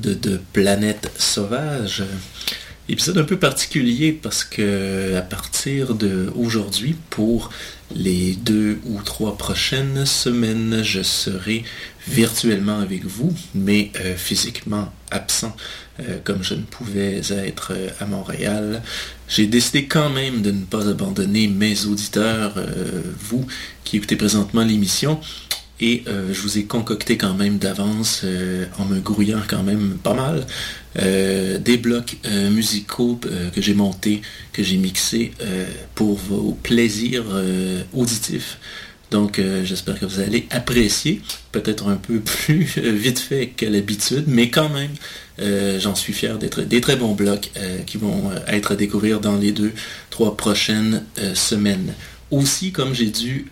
de Planète Sauvage. Épisode un peu particulier parce que à partir d'aujourd'hui, pour les deux ou trois prochaines semaines, je serai virtuellement avec vous, mais euh, physiquement absent, euh, comme je ne pouvais être euh, à Montréal. J'ai décidé quand même de ne pas abandonner mes auditeurs, vous qui écoutez présentement l'émission, et euh, je vous ai concocté quand même d'avance, euh, en me grouillant quand même pas mal, euh, des blocs musicaux que j'ai montés, que j'ai mixés pour vos plaisirs auditifs. Donc j'espère que vous allez apprécier, peut-être un peu plus vite fait que l'habitude, mais quand même, j'en suis fier d'être des très bons blocs qui vont être à découvrir dans les deux, trois prochaines semaines. Aussi, comme j'ai dû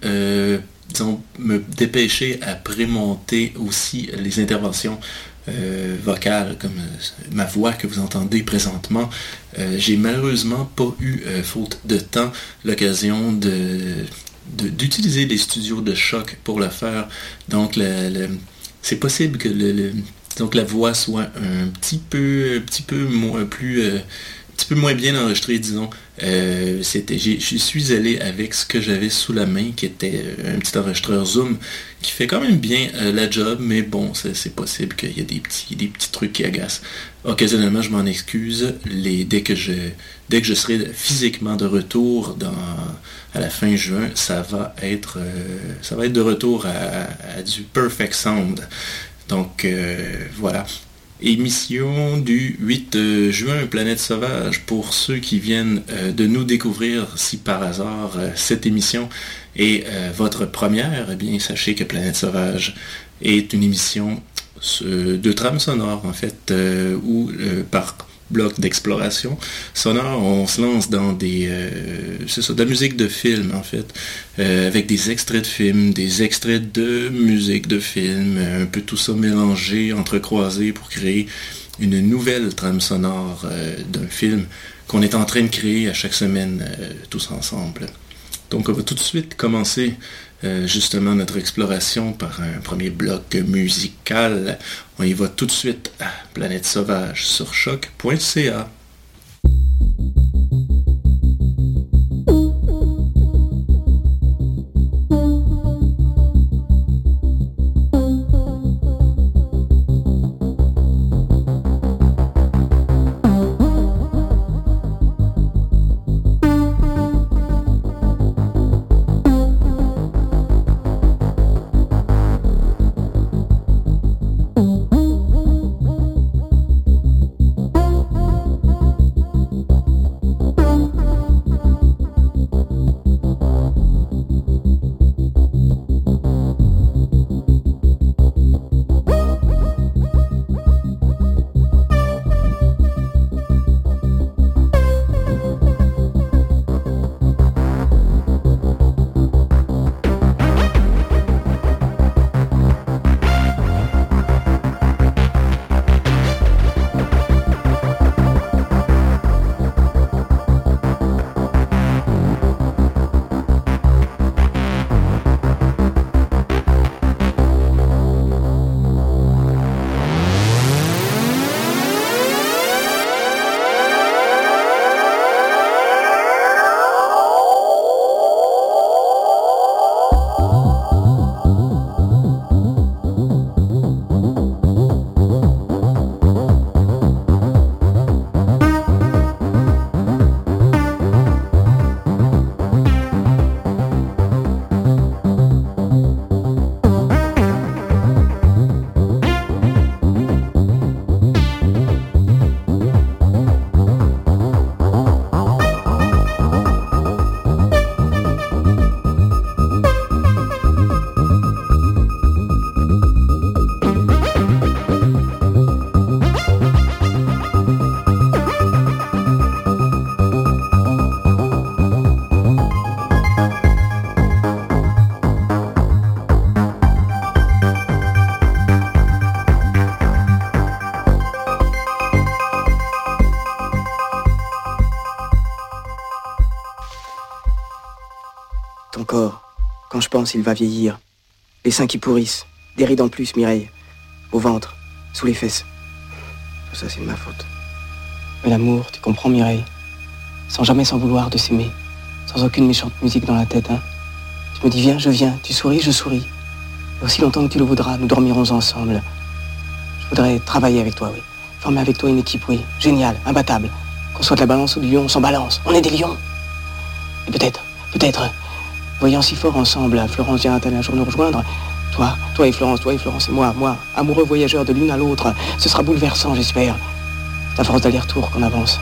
disons, me dépêcher à prémonter aussi les interventions euh, vocales, comme euh, ma voix que vous entendez présentement. Euh, j'ai malheureusement pas eu, faute de temps, l'occasion de d'utiliser des studios de choc pour le faire. Donc, c'est possible que le, donc la voix soit un petit peu, un petit peu moins, plus, petit peu moins bien enregistrée, disons, euh, c'était, je suis allé avec ce que j'avais sous la main, qui était euh, un petit enregistreur Zoom, qui fait quand même bien euh, la job, mais bon, c'est, possible qu'il y ait des petits, des petits trucs qui agacent. Occasionnellement, je m'en excuse. Les, dès, que je, dès que je serai physiquement de retour dans, à la fin juin, ça va être, ça va être de retour à, du perfect sound. Donc voilà, Émission du 8 euh, juin, Planète Sauvage. Pour ceux qui viennent euh, de nous découvrir, si par hasard euh, cette émission est votre première, eh bien sachez que Planète Sauvage est une émission de trame sonore en fait, où par bloc d'exploration sonore, on se lance dans des, euh, c'est ça, de la musique de film en fait, euh, avec des extraits de films, des extraits de musique de film, un peu tout ça mélangé, entrecroisé pour créer une nouvelle trame sonore euh, d'un film qu'on est en train de créer à chaque semaine tous ensemble. Donc on va tout de suite commencer euh, justement notre exploration par un premier bloc musical. On y va tout de suite à Planète Sauvage sur choc.ca. il va vieillir. Les seins qui pourrissent, Des rides en plus, Mireille. Au ventre, sous les fesses. Tout ça, c'est de ma faute. Mais l'amour, tu comprends, Mireille Sans jamais s'en vouloir de s'aimer. Sans aucune méchante musique dans la tête, hein Tu me dis, viens, je viens. Tu souris, je souris. Et aussi longtemps que tu le voudras, nous dormirons ensemble. Je voudrais travailler avec toi, oui. Former avec toi une équipe, oui. Géniale, imbattable. Qu'on soit de la balance ou du lion, on s'en balance. On est des lions. Et peut-être, peut-être, voyant si fort ensemble, Florence viendra-t-elle un jour nous rejoindre Toi, toi et Florence, toi et Florence et moi, moi, amoureux voyageurs de l'une à l'autre. Ce sera bouleversant, j'espère. C'est force d'aller-retour qu'on avance.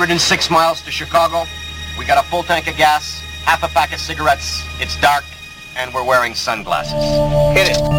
106 miles to Chicago. We got a full tank of gas, half a pack of cigarettes. It's dark, and we're wearing sunglasses. Hit it.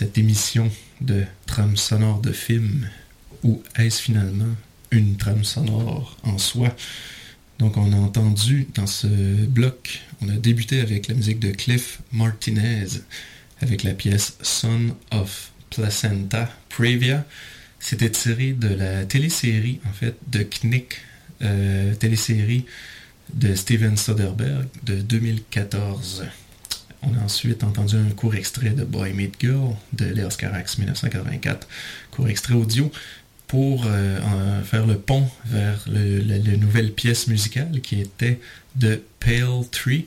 Cette émission de trame sonore de film, ou est-ce finalement une trame sonore en soi? Donc on a entendu dans ce bloc, on a débuté avec la musique de Cliff Martinez, avec la pièce Son of Placenta Previa. C'était tiré de la télésérie, en fait, de Knick, euh, télésérie de Steven Soderbergh de 2014. On a ensuite entendu un court extrait de Boy Meet Girl de Léos Carax 1984, court extrait audio pour euh, faire le pont vers la, nouvelle pièce musicale qui était de Pale Tree,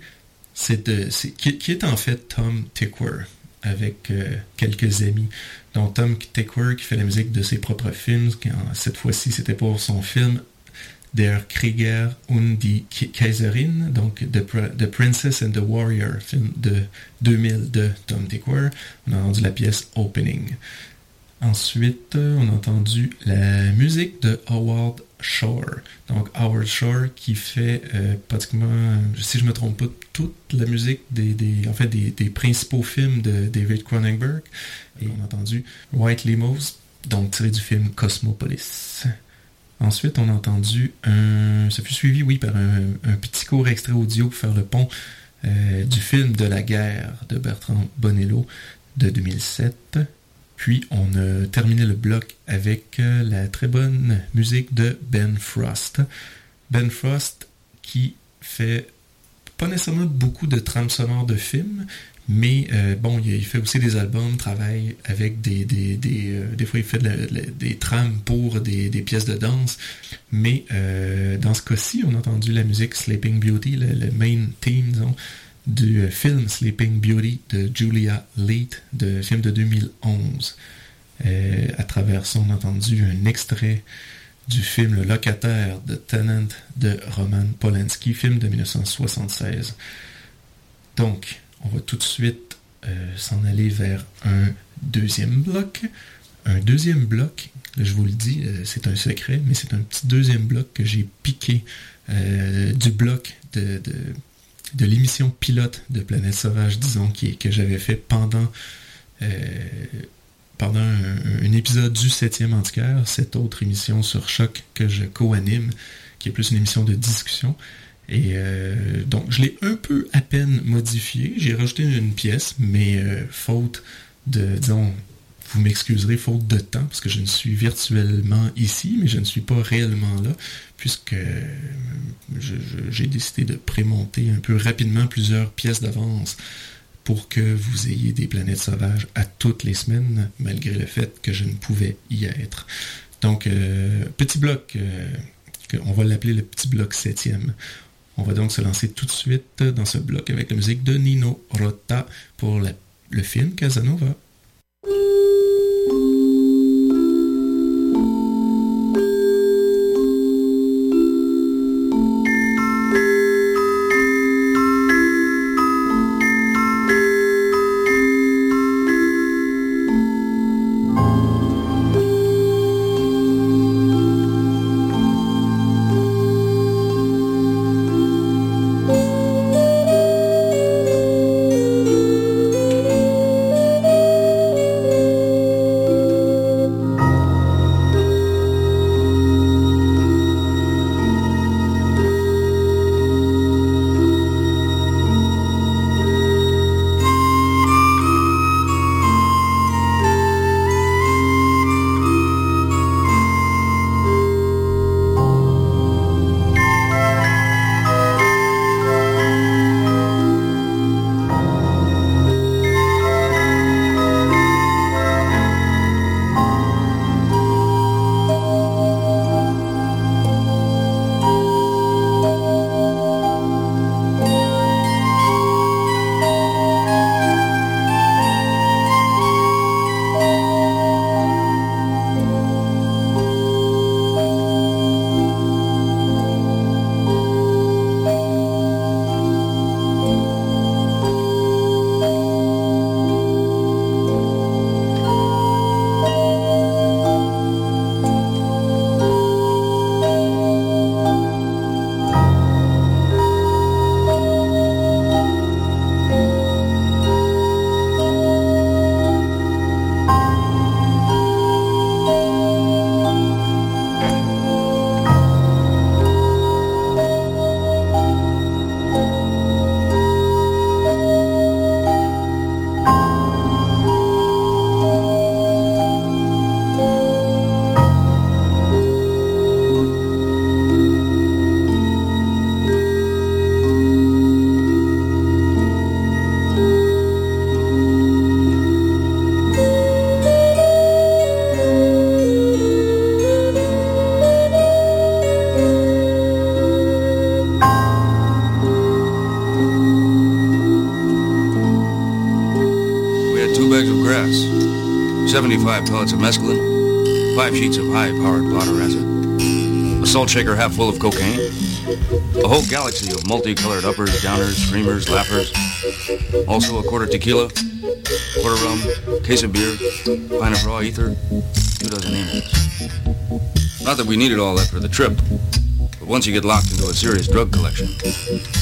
qui, est en fait Tom Tickwer avec euh, quelques amis, dont Tom Tickwer qui fait la musique de ses propres films. cette fois-ci, c'était pour son film Der Krieger und die Kaiserin, donc the, Princess and the Warrior, film de 2000 de Tom Tickwer. On a entendu la pièce Opening. Ensuite, on a entendu la musique de Howard Shore. Donc Howard Shore qui fait euh, pratiquement, si je ne me trompe pas, toute la musique des, en fait, des, principaux films de David Cronenberg. Et on a entendu White Limos, donc tiré du film Cosmopolis. Ensuite, on a entendu un. Ça fut suivi, oui, par un, petit court extrait audio pour faire le pont euh, du film de la guerre de Bertrand Bonello de 2007. Puis on a terminé le bloc avec euh, la très bonne musique de Ben Frost. Ben Frost qui fait pas nécessairement beaucoup de trames sonores de films, mais euh, bon, il, fait aussi des albums, travaille avec des... Des, des, euh, des fois, il fait des trames pour des, pièces de danse. Mais dans ce cas-ci, on a entendu la musique Sleeping Beauty, le, main theme, disons, du film Sleeping Beauty de Julia Leith, de film de 2011. à travers ça, on a entendu un extrait du film Le locataire de Tenant de Roman Polanski, film de 1976. Donc, on va tout de suite euh, s'en aller vers un deuxième bloc. Un deuxième bloc, je vous le dis, euh, c'est un secret, mais c'est un petit deuxième bloc que j'ai piqué euh, du bloc de, l'émission pilote de Planète Sauvage, disons, que j'avais fait pendant, pendant un, épisode du 7e Antiquaire, cette autre émission sur Choc que je co-anime, qui est plus une émission de discussion. Et euh, donc, je l'ai un peu à peine modifié. J'ai rajouté une pièce, mais euh, faute de, disons, vous m'excuserez, faute de temps, parce que je ne suis virtuellement ici, mais je ne suis pas réellement là, puisque euh, j'ai décidé de prémonter un peu rapidement plusieurs pièces d'avance pour que vous ayez des planètes sauvages à toutes les semaines, malgré le fait que je ne pouvais y être. Donc, petit bloc, on va l'appeler le petit bloc septième. On va donc se lancer tout de suite dans ce bloc avec la musique de Nino Rota pour le film Casanova. 75 pellets of mescaline, 5 sheets of high-powered blotter acid, a salt shaker half full of cocaine, a whole galaxy of multicolored uppers, downers, screamers, laughers, also a quarter tequila, quarter rum, case of beer, pint of raw ether, two dozen amens. Not that we needed all that for the trip, but once you get locked into a serious drug collection,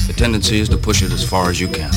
the tendency is to push it as far as you can.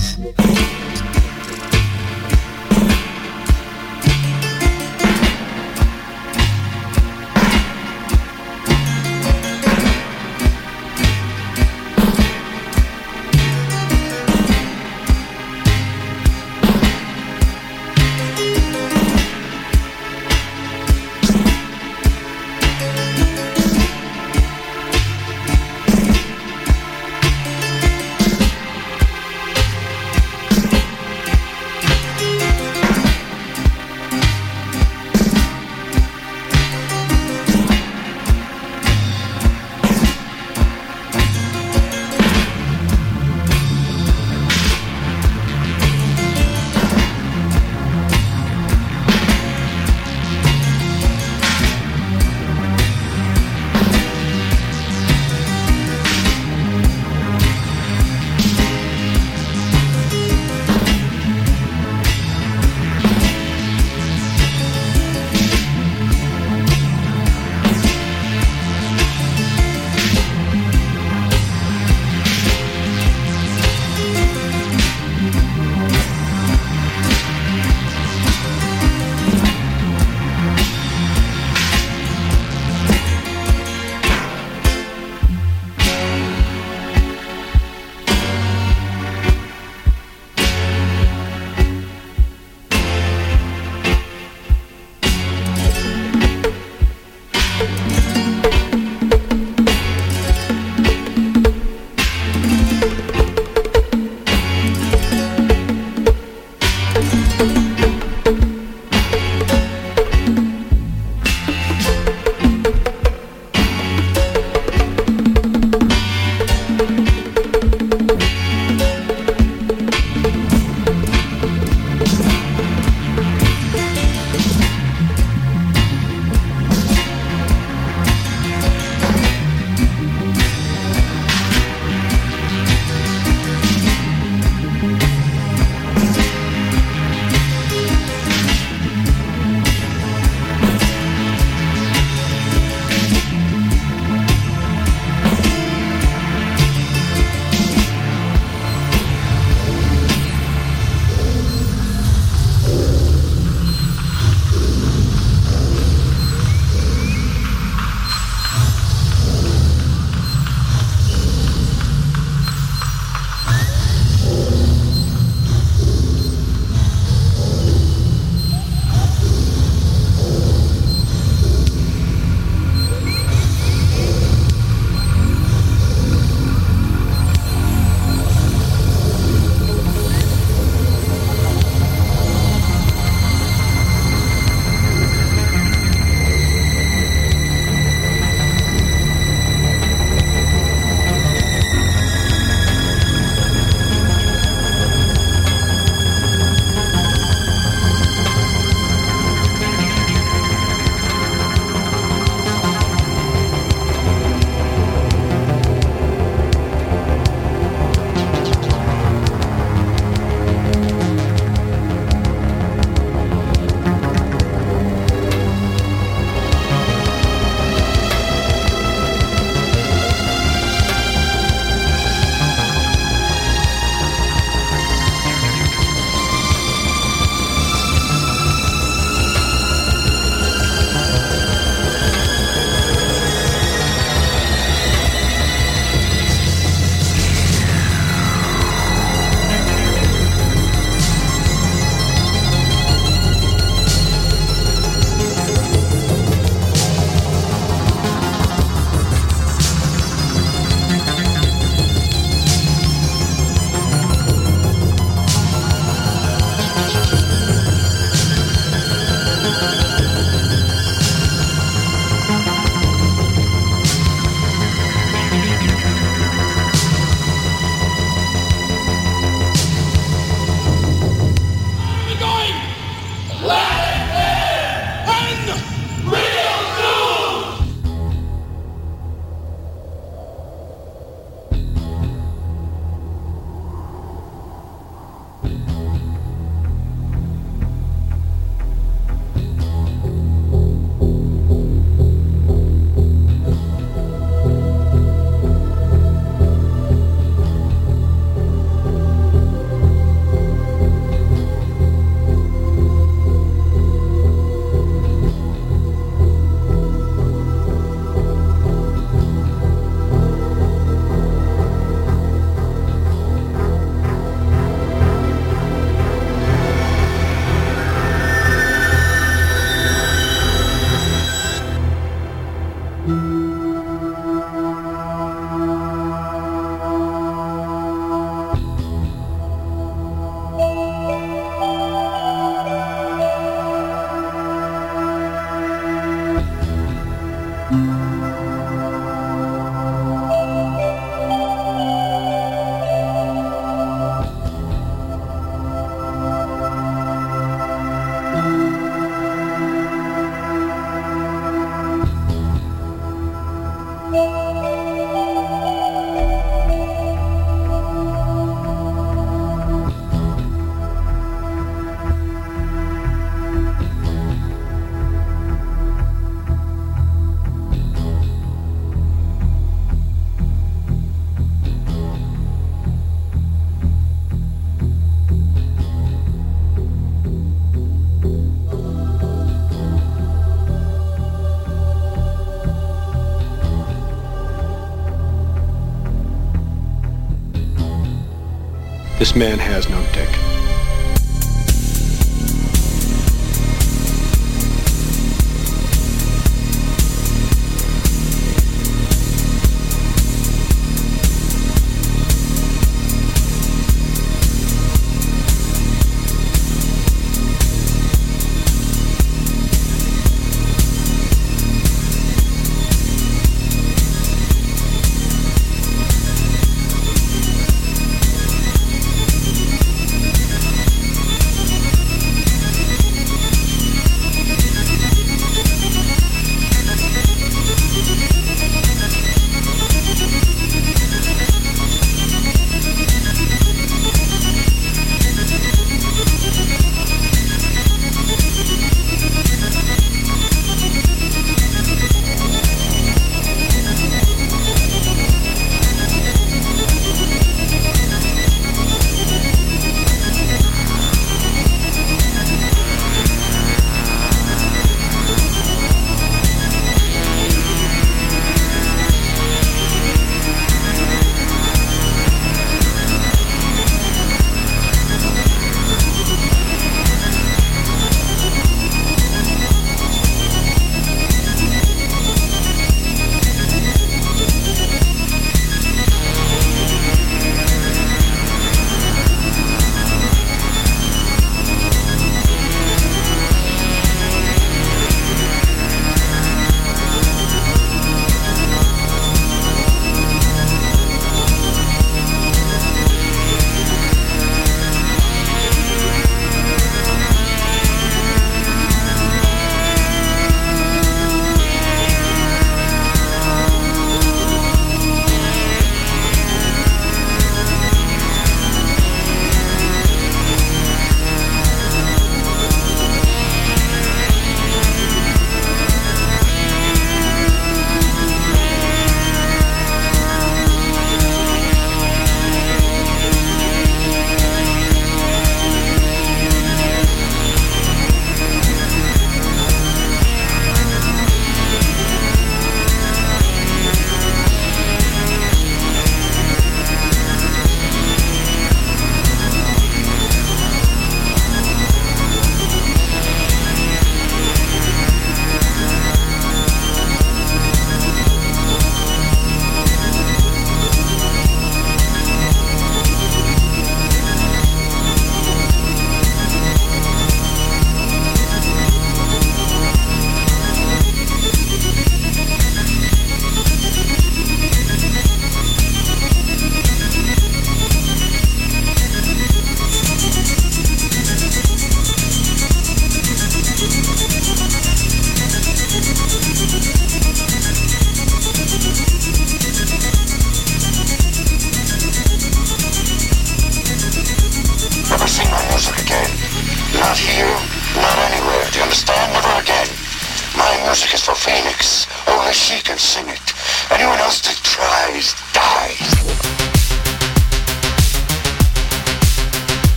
This man has no dick.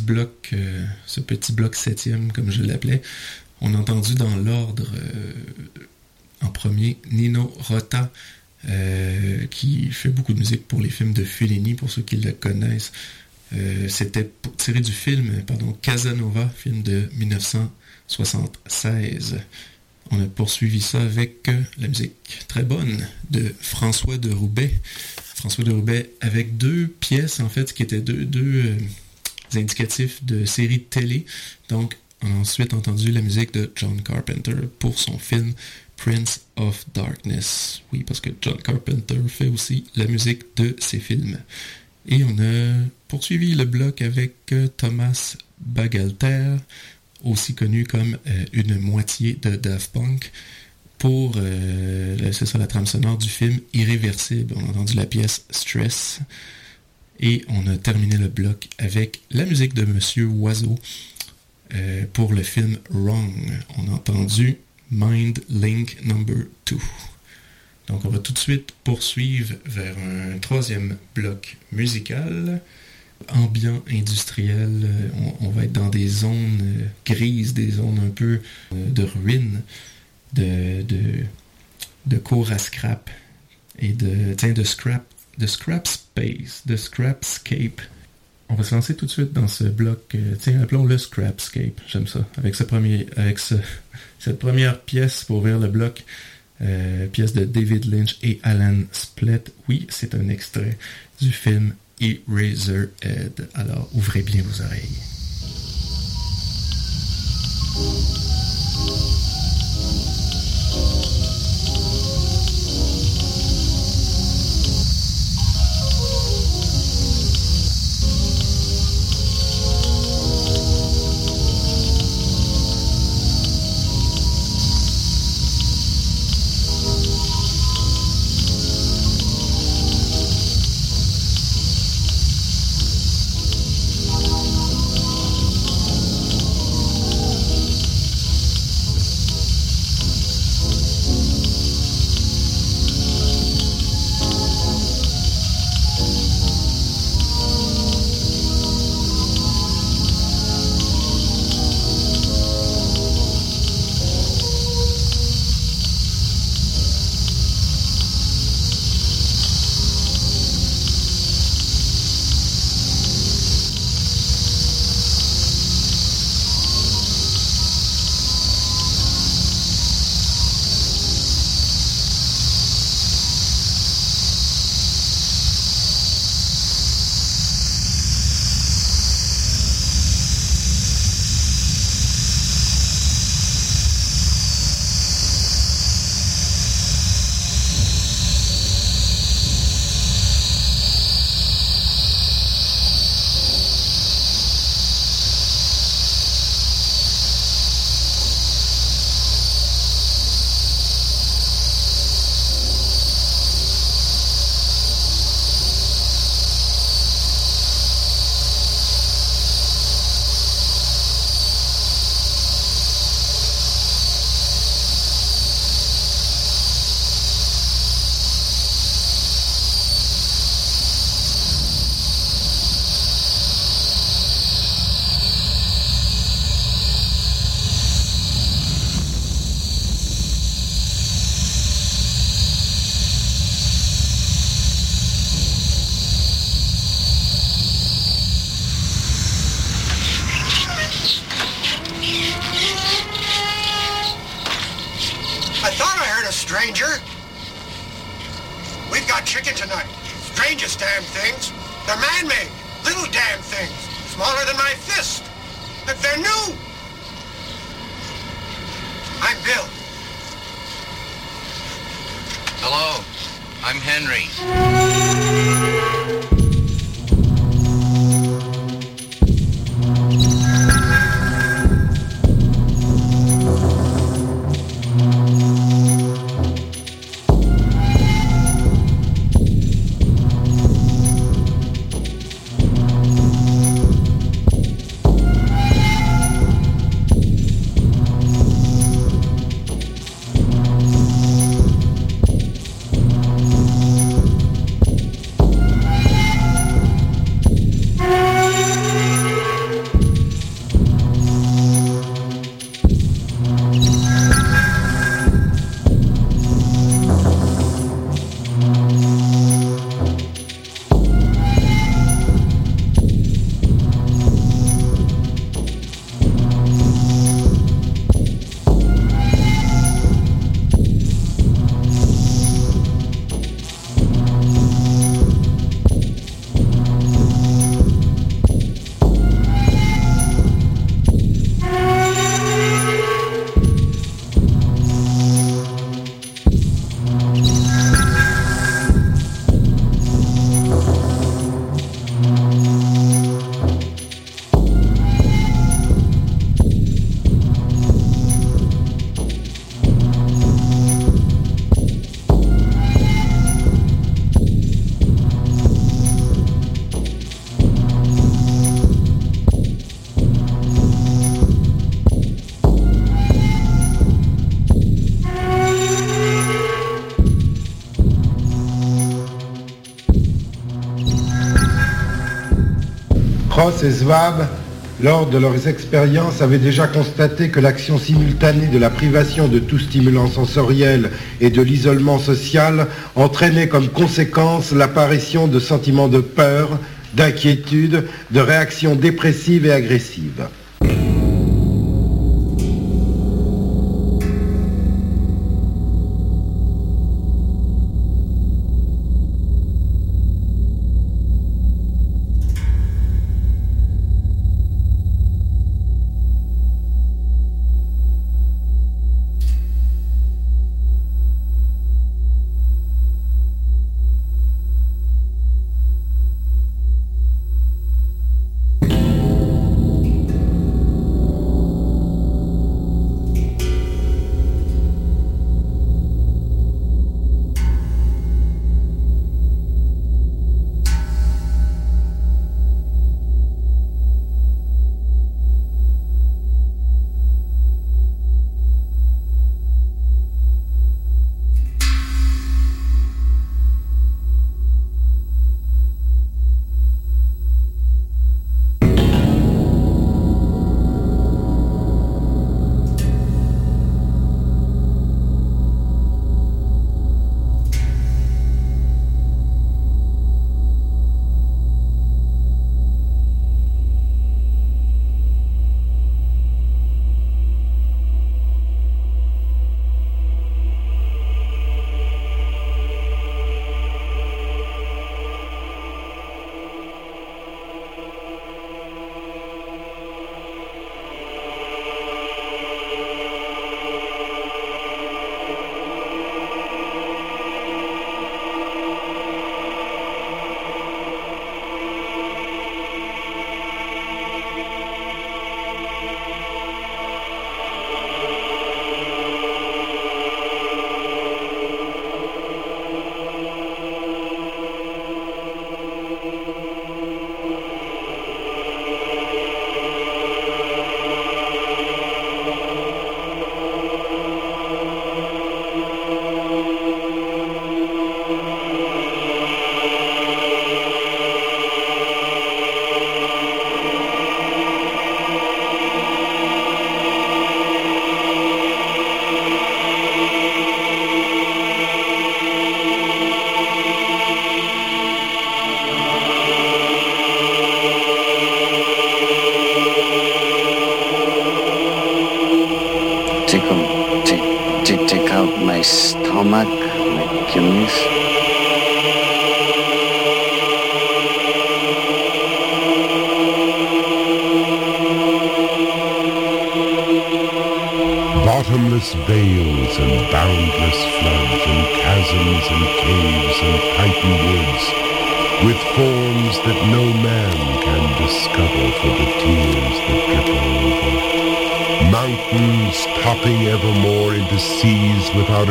Bloc, euh, ce petit bloc septième, comme je l'appelais, on a entendu dans l'ordre en premier Nino Rota, qui fait beaucoup de musique pour les films de Fellini, pour ceux qui le connaissent. C'était tiré du film, pardon, Casanova, film de 1976. On a poursuivi ça avec la musique très bonne de François de Roubaix. François de Roubaix avec deux pièces, en fait, qui étaient deux, deux indicatifs de séries de télé. Donc, on a ensuite entendu la musique de John Carpenter pour son film Prince of Darkness. Oui, parce que John Carpenter fait aussi la musique de ses films. Et on a poursuivi le bloc avec euh, Thomas Bagalter, aussi connu comme euh, une moitié de Daft Punk, pour, euh, c'est la trame sonore du film Irréversible. On a entendu la pièce Stress. Et on a terminé le bloc avec la musique de Monsieur Oiseau euh, pour le film Wrong. On a entendu Mind Link Number 2. Donc on va tout de suite poursuivre vers un troisième bloc musical, ambiant industriel. On, va être dans des zones euh, grises, des zones un peu euh, de ruines, de, de, de cours à scrap et de, de scrap The Scrap Space, The Scrapscape. On va se lancer tout de suite dans ce bloc, euh, tiens, appelons-le Scrapscape, j'aime ça, avec, ce premier, avec cette première pièce pour ouvrir le bloc, euh, pièce de David Lynch et Alan Splett. Oui, c'est un extrait du film Eraserhead. Alors, ouvrez bien vos oreilles. We've got chicken tonight. Strangest damn things. They're man-made. Little damn things. Smaller than my fist. But they're new. I'm Bill. Hello. I'm Henry. Cross et Zwab, lors de leurs expériences, avaient déjà constaté que l'action simultanée de la privation de tout stimulant sensoriel et de l'isolement social entraînait comme conséquence l'apparition de sentiments de peur, d'inquiétude, de réactions dépressives et agressives.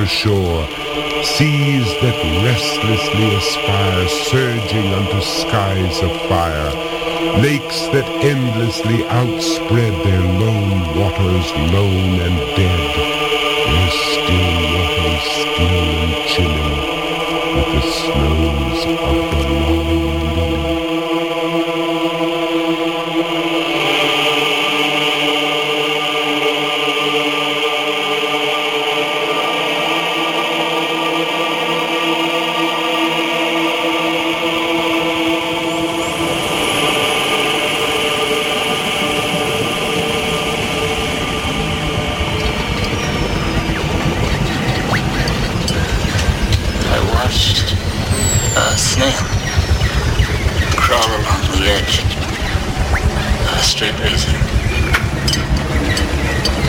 Shore, seas that restlessly aspire, surging unto skies of fire, lakes that endlessly outspread their lone waters lone and dead, their still waters still and chilling with the snows of the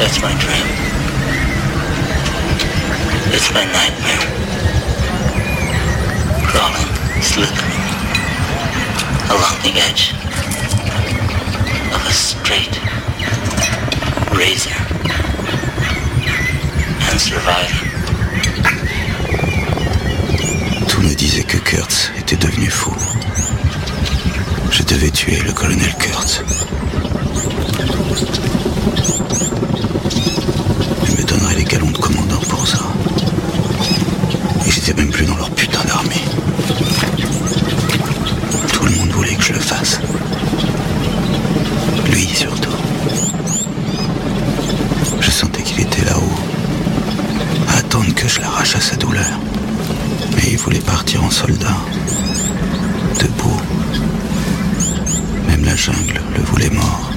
That's my dream. It's my nightmare. Crawling, slithering along the edge of a straight razor and surviving. Tout me disait que Kurtz était devenu fou. Je devais tuer le colonel Kurtz commandant pour ça. Et j'étais même plus dans leur putain d'armée. Tout le monde voulait que je le fasse. Lui surtout. Je sentais qu'il était là-haut, à attendre que je l'arrache à sa douleur. Mais il voulait partir en soldat, debout. Même la jungle le voulait mort.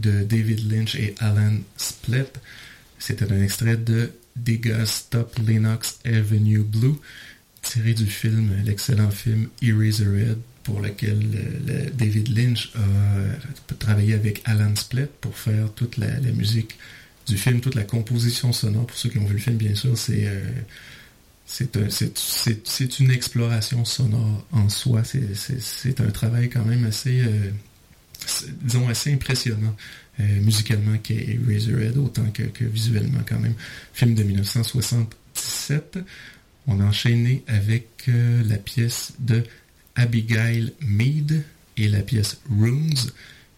De David Lynch et Alan Split. C'était un extrait de Digga Stop Linux Avenue Blue, tiré du film, l'excellent film Eraserhead, pour lequel euh, David Lynch a travaillé avec Alan Split pour faire toute la, musique du film, toute la composition sonore. Pour ceux qui ont vu le film, bien sûr, c'est euh, c'est une exploration sonore en soi. C'est un travail quand même assez, euh, disons, assez impressionnant euh, musicalement qu'est Razorhead, autant que, visuellement quand même. Film de 1977. On a enchaîné avec euh, la pièce de Abigail Mead et la pièce Runes,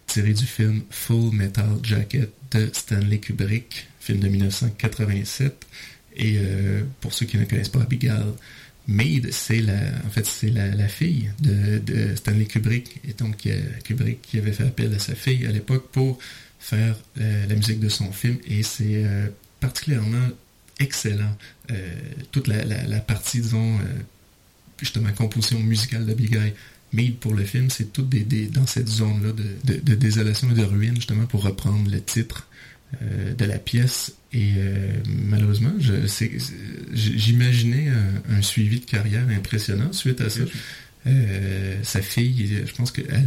tirée du film Full Metal Jacket de Stanley Kubrick, film de 1987. Et euh, pour ceux qui ne connaissent pas Abigail Maid, c'est la, en fait, c'est la, fille de, Stanley Kubrick. Et donc, Kubrick qui avait fait appel à sa fille à l'époque pour faire euh, la musique de son film. Et c'est euh, particulièrement excellent. toute la, partie, disons, justement, composition musicale d'Abigail Maid pour le film, c'est tout dans cette zone-là de, de, désolation et de ruine, justement, pour reprendre le titre euh, de la pièce. Et euh, malheureusement, j'imaginais un, suivi de carrière impressionnant suite à ça. Euh, sa fille, je pense qu'elle a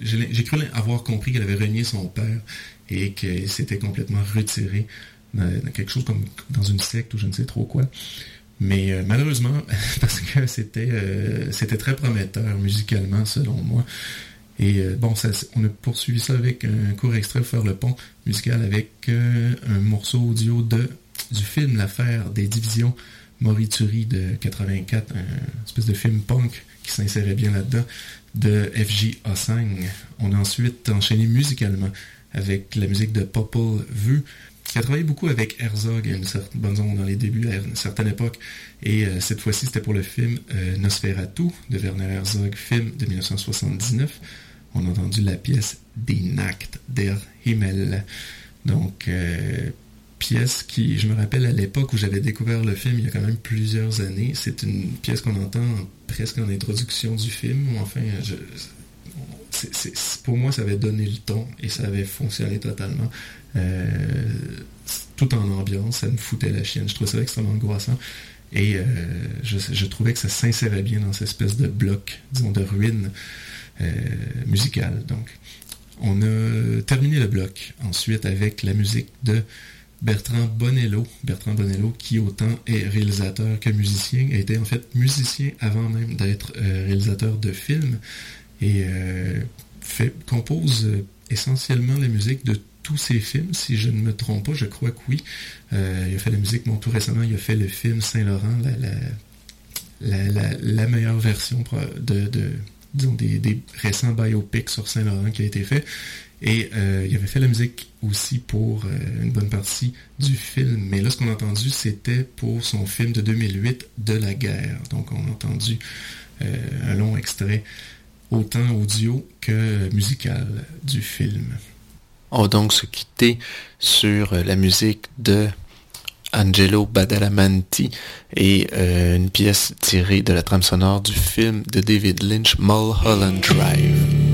j'ai cru avoir compris qu'elle avait renié son père et qu'elle s'était complètement retirée dans, quelque chose comme dans une secte ou je ne sais trop quoi. Mais euh, malheureusement, parce que c'était euh, c'était très prometteur musicalement selon moi. Et euh, bon, on a poursuivi ça avec un court extrait faire le pont musical avec un morceau audio de du film L'affaire des divisions Morituri de 84, un espèce de film punk qui s'insérait bien là-dedans, de FJ Osang. On a ensuite enchaîné musicalement avec la musique de Popple Vu, qui a travaillé beaucoup avec Herzog à une certaine, dans les débuts, à une certaine époque. Et euh, cette fois-ci, c'était pour le film euh, Nosferatu de Werner Herzog, film de 1979. On a entendu la pièce Die Nacht der Himmel. Donc, euh, pièce qui, je me rappelle à l'époque où j'avais découvert le film, il y a quand même plusieurs années, c'est une pièce qu'on entend presque en introduction du film, enfin, pour moi, ça avait donné le ton et ça avait fonctionné totalement. Euh, tout en ambiance, ça me foutait la chienne. Je trouvais ça extrêmement angoissant. Et euh, je, trouvais que ça s'insérait bien dans cette espèce de bloc, disons, de ruine musicale. Donc, on a terminé le bloc ensuite avec la musique de Bertrand Bonello. Bertrand Bonello, qui autant est réalisateur que musicien, était en fait musicien avant même d'être euh, réalisateur de films et euh, compose euh, essentiellement la musique de tous ses films, si je ne me trompe pas, je crois que oui. il a fait la musique, bon, tout récemment, il a fait le film Saint-Laurent, la, meilleure version de, disons, des, récents biopics sur Saint-Laurent qui a été fait. Et euh, il avait fait la musique aussi pour euh, une bonne partie du film. Mais là, ce qu'on a entendu, c'était pour son film de 2008, De la guerre. Donc, on a entendu euh, un long extrait, autant audio que musical du film. On va donc se quitter sur la musique de Angelo Badalamenti et une pièce tirée de la trame sonore du film de David Lynch, Mulholland Drive.